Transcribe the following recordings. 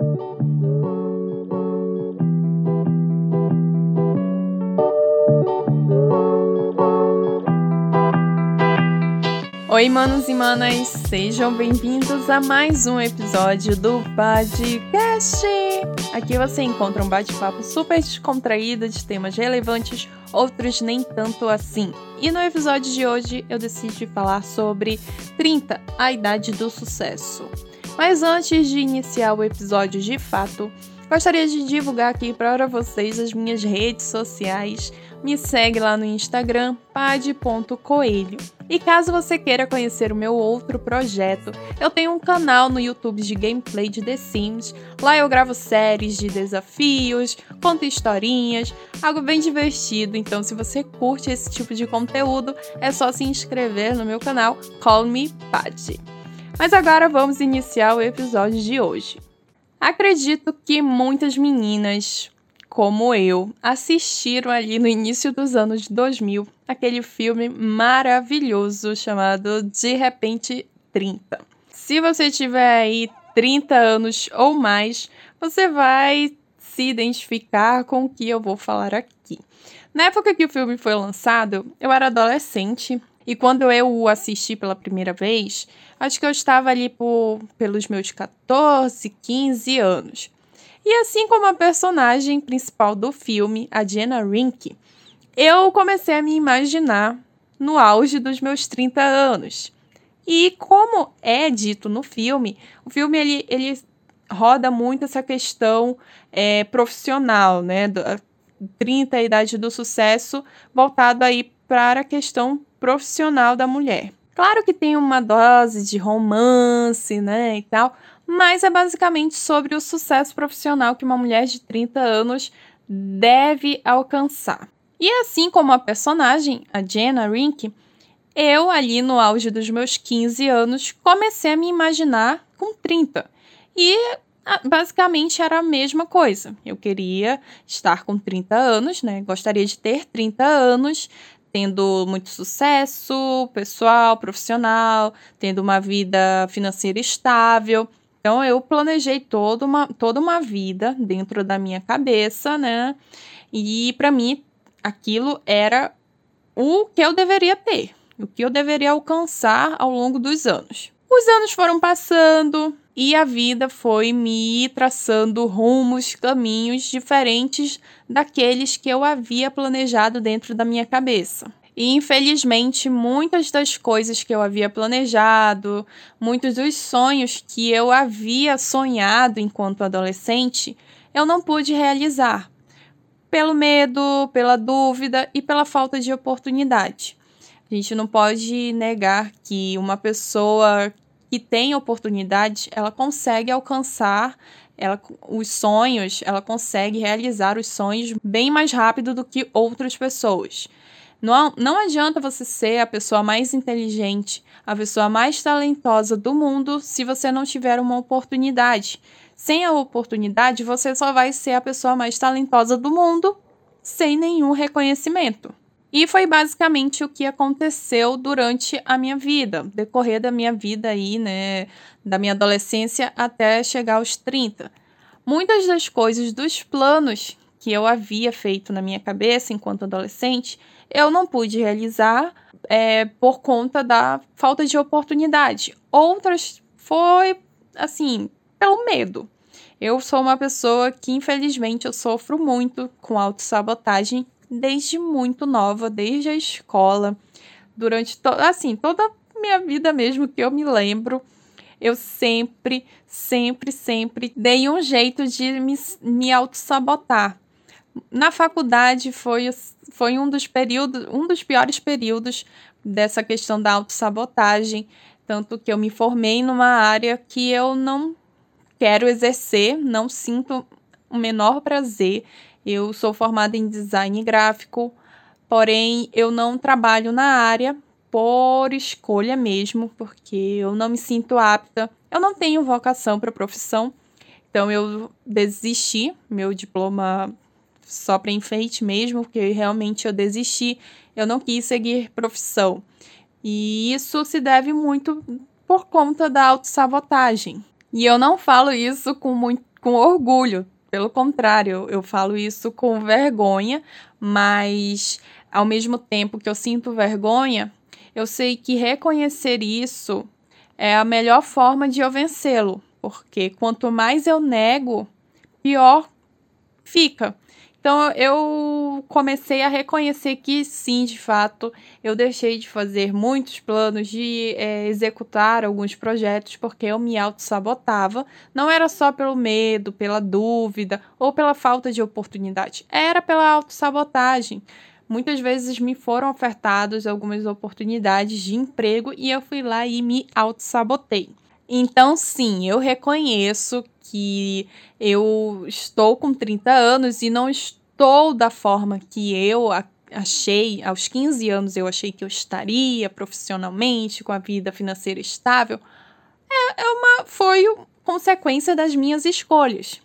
Oi, manos e manas, sejam bem-vindos a mais um episódio do podcast. Aqui você encontra um bate-papo super descontraído de temas relevantes, outros nem tanto assim. E no episódio de hoje eu decidi falar sobre 30, a idade do sucesso. Mas antes de iniciar o episódio de fato, gostaria de divulgar aqui para vocês as minhas redes sociais. Me segue lá no Instagram, pad.coelho. E caso você queira conhecer o meu outro projeto, eu tenho um canal no YouTube de gameplay de The Sims. Lá eu gravo séries de desafios, conto historinhas, algo bem divertido. Então, se você curte esse tipo de conteúdo, é só se inscrever no meu canal Call Me Patty. Mas agora vamos iniciar o episódio de hoje. Acredito que muitas meninas, como eu, assistiram ali no início dos anos 2000 aquele filme maravilhoso chamado De Repente 30. Se você tiver aí 30 anos ou mais, você vai se identificar com o que eu vou falar aqui. Na época que o filme foi lançado, eu era adolescente e quando eu o assisti pela primeira vez, acho que eu estava ali por, pelos meus 14, 15 anos. E assim como a personagem principal do filme, a Jenna Rink, eu comecei a me imaginar no auge dos meus 30 anos. E como é dito no filme, o filme ele, ele roda muito essa questão é, profissional, né? Do, 30, a idade do sucesso, voltado aí para a questão profissional da mulher. Claro que tem uma dose de romance, né, e tal, mas é basicamente sobre o sucesso profissional que uma mulher de 30 anos deve alcançar. E assim como a personagem, a Jenna Rink, eu, ali no auge dos meus 15 anos, comecei a me imaginar com 30. E ah, basicamente era a mesma coisa. Eu queria estar com 30 anos, né? Gostaria de ter 30 anos, tendo muito sucesso pessoal, profissional, tendo uma vida financeira estável. Então eu planejei toda uma, toda uma vida dentro da minha cabeça, né? E para mim aquilo era o que eu deveria ter, o que eu deveria alcançar ao longo dos anos. Os anos foram passando e a vida foi me traçando rumos, caminhos diferentes daqueles que eu havia planejado dentro da minha cabeça. E infelizmente, muitas das coisas que eu havia planejado, muitos dos sonhos que eu havia sonhado enquanto adolescente, eu não pude realizar. Pelo medo, pela dúvida e pela falta de oportunidade. A gente não pode negar que uma pessoa que tem oportunidade, ela consegue alcançar ela, os sonhos, ela consegue realizar os sonhos bem mais rápido do que outras pessoas. Não, não adianta você ser a pessoa mais inteligente, a pessoa mais talentosa do mundo se você não tiver uma oportunidade. Sem a oportunidade, você só vai ser a pessoa mais talentosa do mundo sem nenhum reconhecimento. E foi basicamente o que aconteceu durante a minha vida, decorrer da minha vida aí, né, da minha adolescência até chegar aos 30. Muitas das coisas, dos planos que eu havia feito na minha cabeça enquanto adolescente, eu não pude realizar é, por conta da falta de oportunidade. Outras foi, assim, pelo medo. Eu sou uma pessoa que, infelizmente, eu sofro muito com autossabotagem desde muito nova, desde a escola, durante, to assim, toda a minha vida mesmo que eu me lembro. Eu sempre, sempre, sempre dei um jeito de me, me auto-sabotar. Na faculdade foi, foi um dos períodos, um dos piores períodos dessa questão da autossabotagem, tanto que eu me formei numa área que eu não quero exercer, não sinto o menor prazer. Eu sou formada em design gráfico, porém eu não trabalho na área por escolha mesmo, porque eu não me sinto apta. Eu não tenho vocação para a profissão, então eu desisti. Meu diploma só para enfeite mesmo, porque realmente eu desisti, eu não quis seguir profissão. E isso se deve muito por conta da autossabotagem. E eu não falo isso com, muito, com orgulho. Pelo contrário, eu falo isso com vergonha, mas ao mesmo tempo que eu sinto vergonha, eu sei que reconhecer isso é a melhor forma de eu vencê-lo, porque quanto mais eu nego, pior fica. Então eu comecei a reconhecer que sim, de fato, eu deixei de fazer muitos planos, de é, executar alguns projetos, porque eu me auto-sabotava. Não era só pelo medo, pela dúvida ou pela falta de oportunidade, era pela auto-sabotagem. Muitas vezes me foram ofertadas algumas oportunidades de emprego e eu fui lá e me auto-sabotei. Então, sim, eu reconheço que eu estou com 30 anos e não estou da forma que eu achei, aos 15 anos eu achei que eu estaria profissionalmente, com a vida financeira estável. É, é uma, foi consequência das minhas escolhas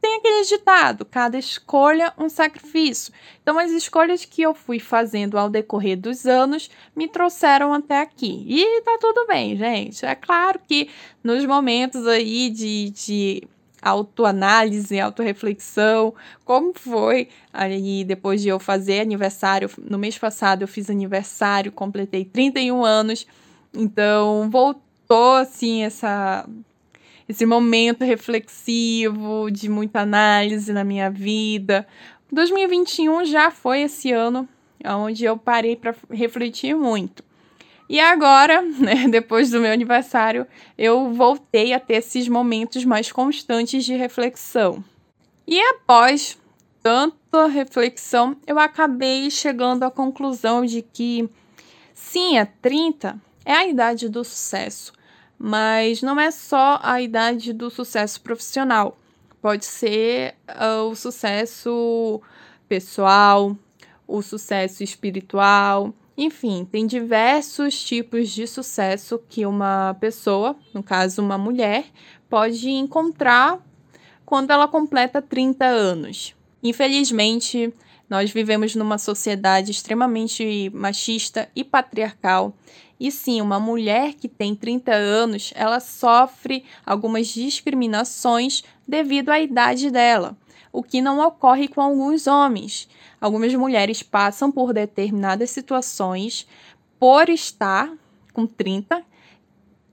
tem aquele ditado: cada escolha um sacrifício. Então, as escolhas que eu fui fazendo ao decorrer dos anos me trouxeram até aqui. E tá tudo bem, gente. É claro que nos momentos aí de, de autoanálise, autorreflexão, como foi aí depois de eu fazer aniversário, no mês passado eu fiz aniversário, completei 31 anos, então voltou assim essa esse momento reflexivo de muita análise na minha vida. 2021 já foi esse ano onde eu parei para refletir muito. E agora, né, depois do meu aniversário, eu voltei a ter esses momentos mais constantes de reflexão. E após tanta reflexão, eu acabei chegando à conclusão de que sim, a 30 é a idade do sucesso. Mas não é só a idade do sucesso profissional. Pode ser uh, o sucesso pessoal, o sucesso espiritual, enfim, tem diversos tipos de sucesso que uma pessoa, no caso uma mulher, pode encontrar quando ela completa 30 anos. Infelizmente, nós vivemos numa sociedade extremamente machista e patriarcal e sim, uma mulher que tem 30 anos, ela sofre algumas discriminações devido à idade dela, o que não ocorre com alguns homens. Algumas mulheres passam por determinadas situações por estar com 30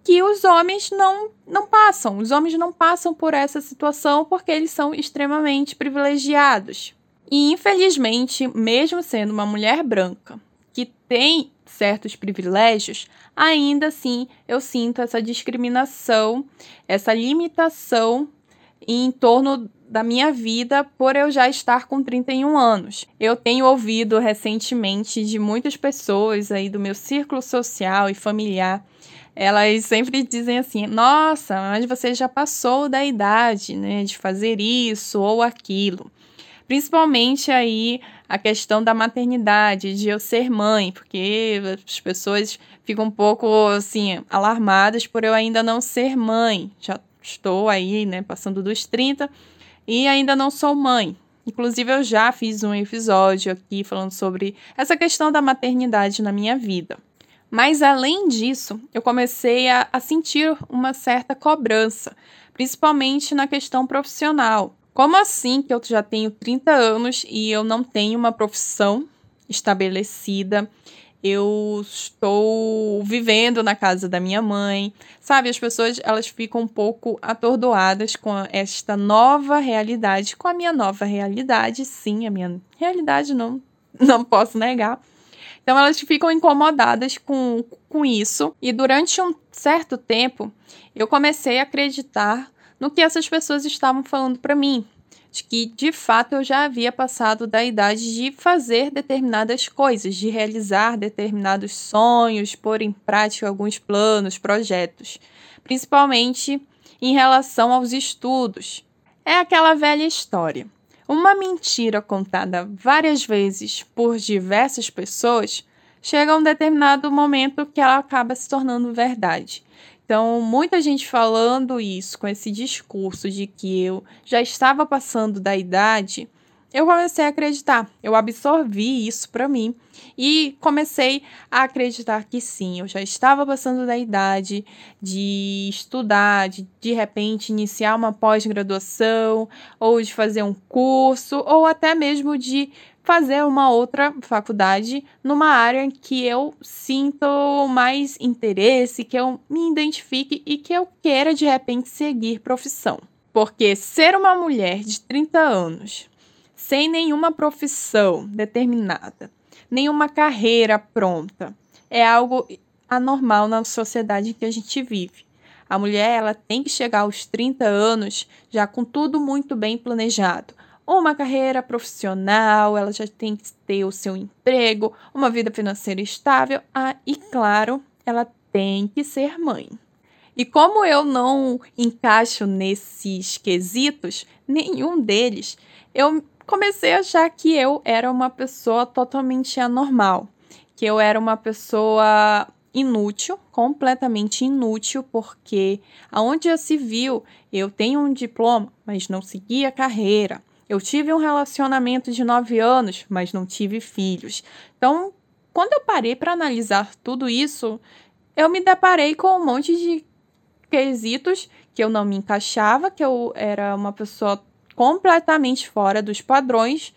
que os homens não, não passam. Os homens não passam por essa situação porque eles são extremamente privilegiados. E infelizmente, mesmo sendo uma mulher branca que tem certos privilégios, ainda assim eu sinto essa discriminação, essa limitação em torno da minha vida por eu já estar com 31 anos. Eu tenho ouvido recentemente de muitas pessoas aí do meu círculo social e familiar, elas sempre dizem assim: "Nossa, mas você já passou da idade, né, de fazer isso ou aquilo". Principalmente aí a questão da maternidade, de eu ser mãe, porque as pessoas ficam um pouco assim alarmadas por eu ainda não ser mãe. Já estou aí, né, passando dos 30 e ainda não sou mãe. Inclusive eu já fiz um episódio aqui falando sobre essa questão da maternidade na minha vida. Mas além disso, eu comecei a, a sentir uma certa cobrança, principalmente na questão profissional. Como assim que eu já tenho 30 anos e eu não tenho uma profissão estabelecida? Eu estou vivendo na casa da minha mãe. Sabe, as pessoas elas ficam um pouco atordoadas com esta nova realidade, com a minha nova realidade, sim, a minha realidade não não posso negar. Então elas ficam incomodadas com, com isso. E durante um certo tempo, eu comecei a acreditar no que essas pessoas estavam falando para mim, de que de fato eu já havia passado da idade de fazer determinadas coisas, de realizar determinados sonhos, pôr em prática alguns planos, projetos, principalmente em relação aos estudos. É aquela velha história. Uma mentira contada várias vezes por diversas pessoas chega a um determinado momento que ela acaba se tornando verdade. Então, muita gente falando isso, com esse discurso de que eu já estava passando da idade, eu comecei a acreditar. Eu absorvi isso para mim e comecei a acreditar que sim, eu já estava passando da idade de estudar, de de repente iniciar uma pós-graduação, ou de fazer um curso, ou até mesmo de fazer uma outra faculdade numa área que eu sinto mais interesse, que eu me identifique e que eu queira de repente seguir profissão. Porque ser uma mulher de 30 anos, sem nenhuma profissão determinada, nenhuma carreira pronta, é algo anormal na sociedade que a gente vive. A mulher ela tem que chegar aos 30 anos já com tudo muito bem planejado. Uma carreira profissional, ela já tem que ter o seu emprego, uma vida financeira estável, ah, e claro, ela tem que ser mãe. E como eu não encaixo nesses quesitos, nenhum deles, eu comecei a achar que eu era uma pessoa totalmente anormal, que eu era uma pessoa inútil, completamente inútil, porque aonde já se viu, eu tenho um diploma, mas não segui a carreira. Eu tive um relacionamento de nove anos, mas não tive filhos. Então, quando eu parei para analisar tudo isso, eu me deparei com um monte de quesitos que eu não me encaixava, que eu era uma pessoa completamente fora dos padrões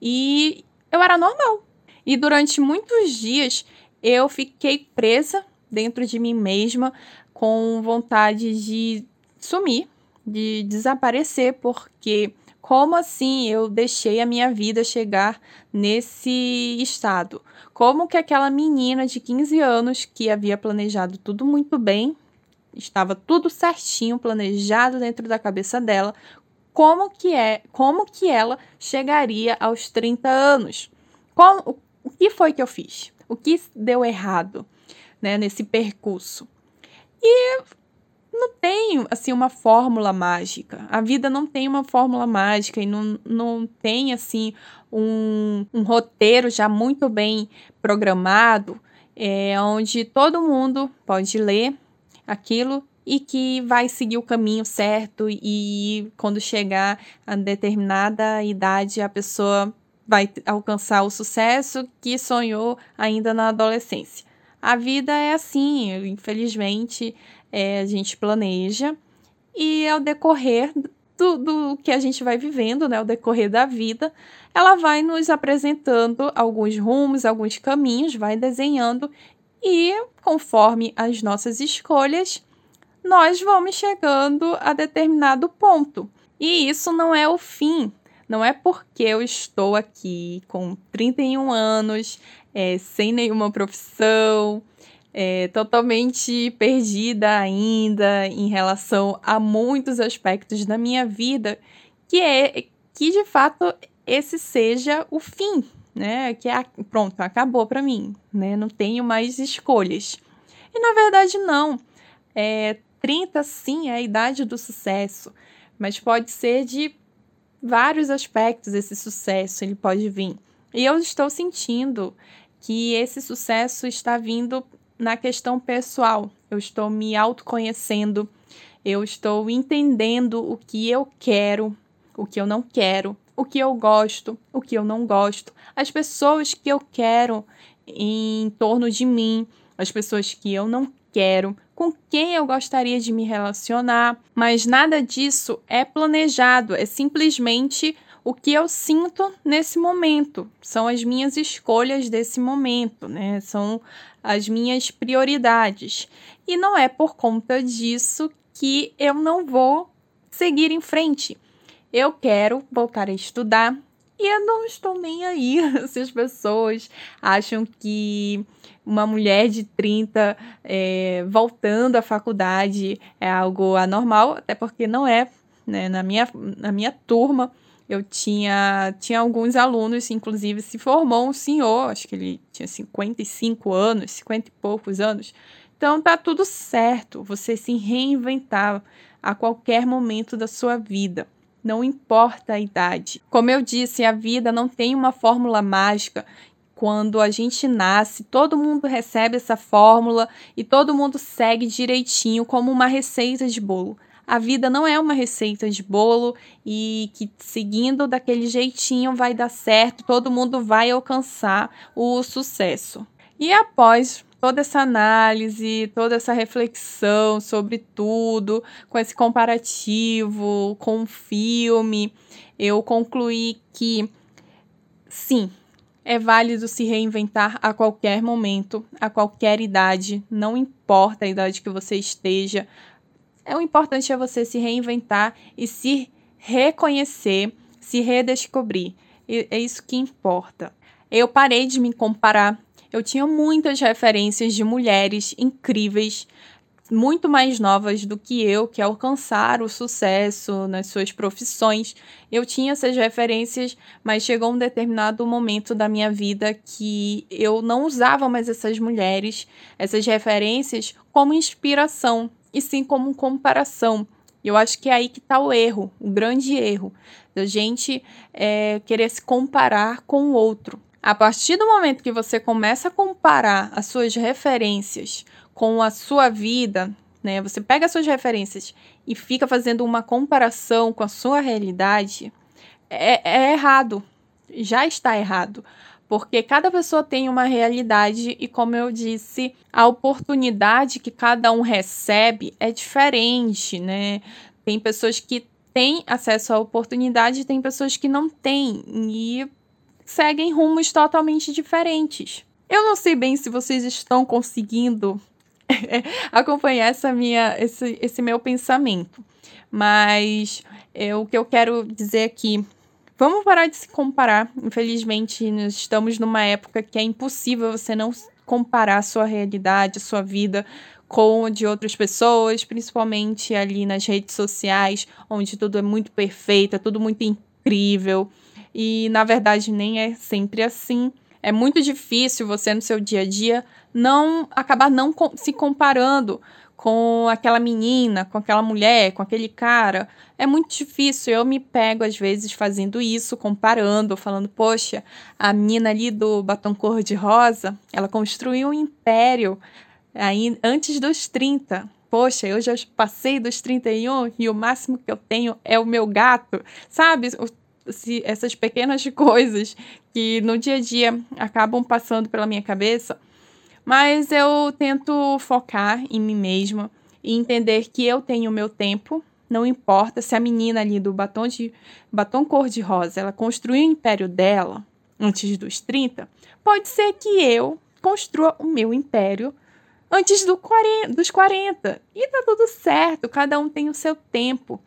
e eu era normal. E durante muitos dias eu fiquei presa dentro de mim mesma com vontade de sumir, de desaparecer, porque como assim eu deixei a minha vida chegar nesse estado? Como que aquela menina de 15 anos que havia planejado tudo muito bem estava tudo certinho, planejado dentro da cabeça dela. Como que é, como que ela chegaria aos 30 anos? Como, o que foi que eu fiz? O que deu errado, né, nesse percurso? E não tem assim uma fórmula mágica. A vida não tem uma fórmula mágica e não, não tem assim um, um roteiro já muito bem programado, é, onde todo mundo pode ler aquilo e que vai seguir o caminho certo e quando chegar a determinada idade a pessoa vai alcançar o sucesso que sonhou ainda na adolescência. A vida é assim, infelizmente, é, a gente planeja e ao decorrer do, do, que a gente vai vivendo, né, ao decorrer da vida, ela vai nos apresentando alguns rumos, alguns caminhos, vai desenhando e conforme as nossas escolhas, nós vamos chegando a determinado ponto. E isso não é o fim. Não é porque eu estou aqui com 31 anos, é, sem nenhuma profissão, é, totalmente perdida ainda em relação a muitos aspectos da minha vida, que é que de fato esse seja o fim, né? Que é, pronto, acabou para mim, né? Não tenho mais escolhas. E na verdade não. É, 30 sim é a idade do sucesso, mas pode ser de vários aspectos esse sucesso, ele pode vir. E eu estou sentindo que esse sucesso está vindo na questão pessoal. Eu estou me autoconhecendo, eu estou entendendo o que eu quero, o que eu não quero, o que eu gosto, o que eu não gosto, as pessoas que eu quero em torno de mim, as pessoas que eu não quero, com quem eu gostaria de me relacionar, mas nada disso é planejado, é simplesmente o que eu sinto nesse momento, são as minhas escolhas desse momento, né? São as minhas prioridades. E não é por conta disso que eu não vou seguir em frente. Eu quero voltar a estudar e eu não estou nem aí se as pessoas acham que uma mulher de 30 é, voltando à faculdade é algo anormal, até porque não é. Né? Na, minha, na minha turma, eu tinha, tinha alguns alunos, inclusive se formou um senhor, acho que ele tinha 55 anos, 50 e poucos anos. Então tá tudo certo, você se reinventar a qualquer momento da sua vida não importa a idade. Como eu disse, a vida não tem uma fórmula mágica. Quando a gente nasce, todo mundo recebe essa fórmula e todo mundo segue direitinho como uma receita de bolo. A vida não é uma receita de bolo e que seguindo daquele jeitinho vai dar certo, todo mundo vai alcançar o sucesso. E após toda essa análise, toda essa reflexão sobre tudo, com esse comparativo com o filme, eu concluí que sim, é válido se reinventar a qualquer momento, a qualquer idade, não importa a idade que você esteja. É o importante é você se reinventar e se reconhecer, se redescobrir. É isso que importa. Eu parei de me comparar. Eu tinha muitas referências de mulheres incríveis muito mais novas do que eu, que alcançaram o sucesso nas suas profissões. Eu tinha essas referências, mas chegou um determinado momento da minha vida que eu não usava mais essas mulheres, essas referências, como inspiração, e sim como comparação. Eu acho que é aí que está o erro, o grande erro, da gente é, querer se comparar com o outro. A partir do momento que você começa a comparar as suas referências com a sua vida, né? Você pega as suas referências e fica fazendo uma comparação com a sua realidade, é, é errado. Já está errado. Porque cada pessoa tem uma realidade e, como eu disse, a oportunidade que cada um recebe é diferente, né? Tem pessoas que têm acesso à oportunidade e tem pessoas que não têm e seguem rumos totalmente diferentes. Eu não sei bem se vocês estão conseguindo acompanhar essa minha, esse, esse meu pensamento. Mas é, o que eu quero dizer aqui. Vamos parar de se comparar. Infelizmente, nós estamos numa época que é impossível você não comparar sua realidade, sua vida com a de outras pessoas, principalmente ali nas redes sociais, onde tudo é muito perfeito, é tudo muito incrível. E na verdade nem é sempre assim. É muito difícil você no seu dia a dia não acabar não se comparando com aquela menina, com aquela mulher, com aquele cara. É muito difícil. Eu me pego, às vezes, fazendo isso, comparando, falando, poxa, a menina ali do batom cor-de-rosa, ela construiu um império aí, antes dos 30. Poxa, eu já passei dos 31 e o máximo que eu tenho é o meu gato. Sabe? Essas pequenas coisas que no dia a dia acabam passando pela minha cabeça mas eu tento focar em mim mesma e entender que eu tenho o meu tempo. Não importa se a menina ali do batom de batom cor-de-rosa, ela construiu o império dela antes dos 30, pode ser que eu construa o meu império antes do 40, dos 40. E tá tudo certo, cada um tem o seu tempo.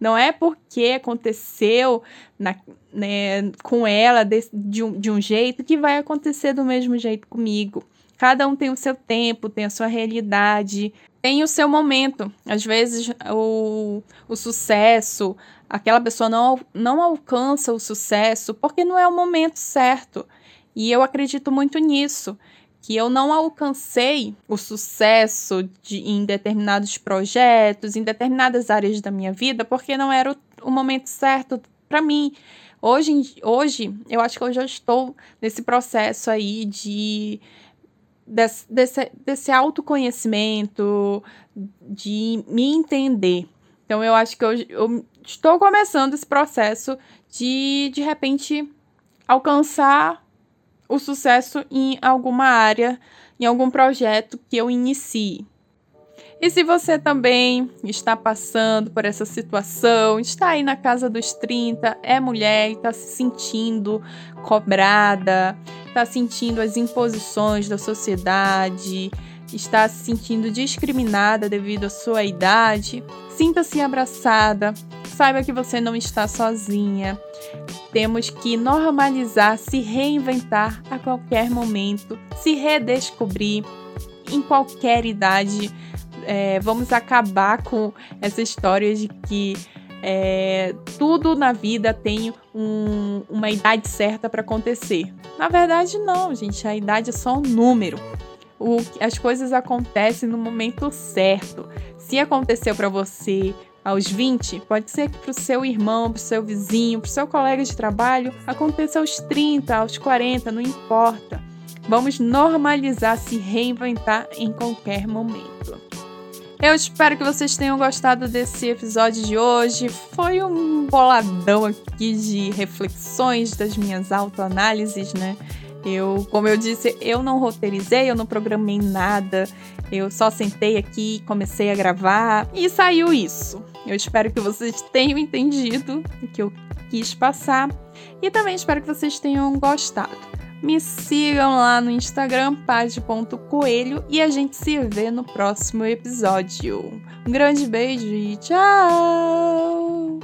Não é porque aconteceu na, né, com ela de, de, um, de um jeito que vai acontecer do mesmo jeito comigo. Cada um tem o seu tempo, tem a sua realidade, tem o seu momento. Às vezes, o, o sucesso, aquela pessoa não, não alcança o sucesso porque não é o momento certo. E eu acredito muito nisso, que eu não alcancei o sucesso de, em determinados projetos, em determinadas áreas da minha vida, porque não era o, o momento certo para mim. Hoje, hoje, eu acho que eu já estou nesse processo aí de desse, desse, desse autoconhecimento, de me entender. Então, eu acho que eu, eu estou começando esse processo de, de repente, alcançar o sucesso em alguma área, em algum projeto que eu inicie. E se você também está passando por essa situação, está aí na casa dos 30, é mulher e está se sentindo cobrada, está sentindo as imposições da sociedade, está se sentindo discriminada devido à sua idade, sinta-se abraçada, saiba que você não está sozinha. Temos que normalizar, se reinventar a qualquer momento, se redescobrir em qualquer idade é, vamos acabar com essa história de que é, tudo na vida tem um, uma idade certa para acontecer. Na verdade, não, gente. A idade é só um número. O, as coisas acontecem no momento certo. Se aconteceu para você aos 20, pode ser que para o seu irmão, para o seu vizinho, para o seu colega de trabalho, aconteça aos 30, aos 40, não importa. Vamos normalizar se reinventar em qualquer momento. Eu espero que vocês tenham gostado desse episódio de hoje. Foi um boladão aqui de reflexões das minhas autoanálises, né? Eu, como eu disse, eu não roteirizei, eu não programei nada. Eu só sentei aqui, comecei a gravar e saiu isso. Eu espero que vocês tenham entendido o que eu quis passar e também espero que vocês tenham gostado. Me sigam lá no Instagram, page.coelho, e a gente se vê no próximo episódio. Um grande beijo e tchau!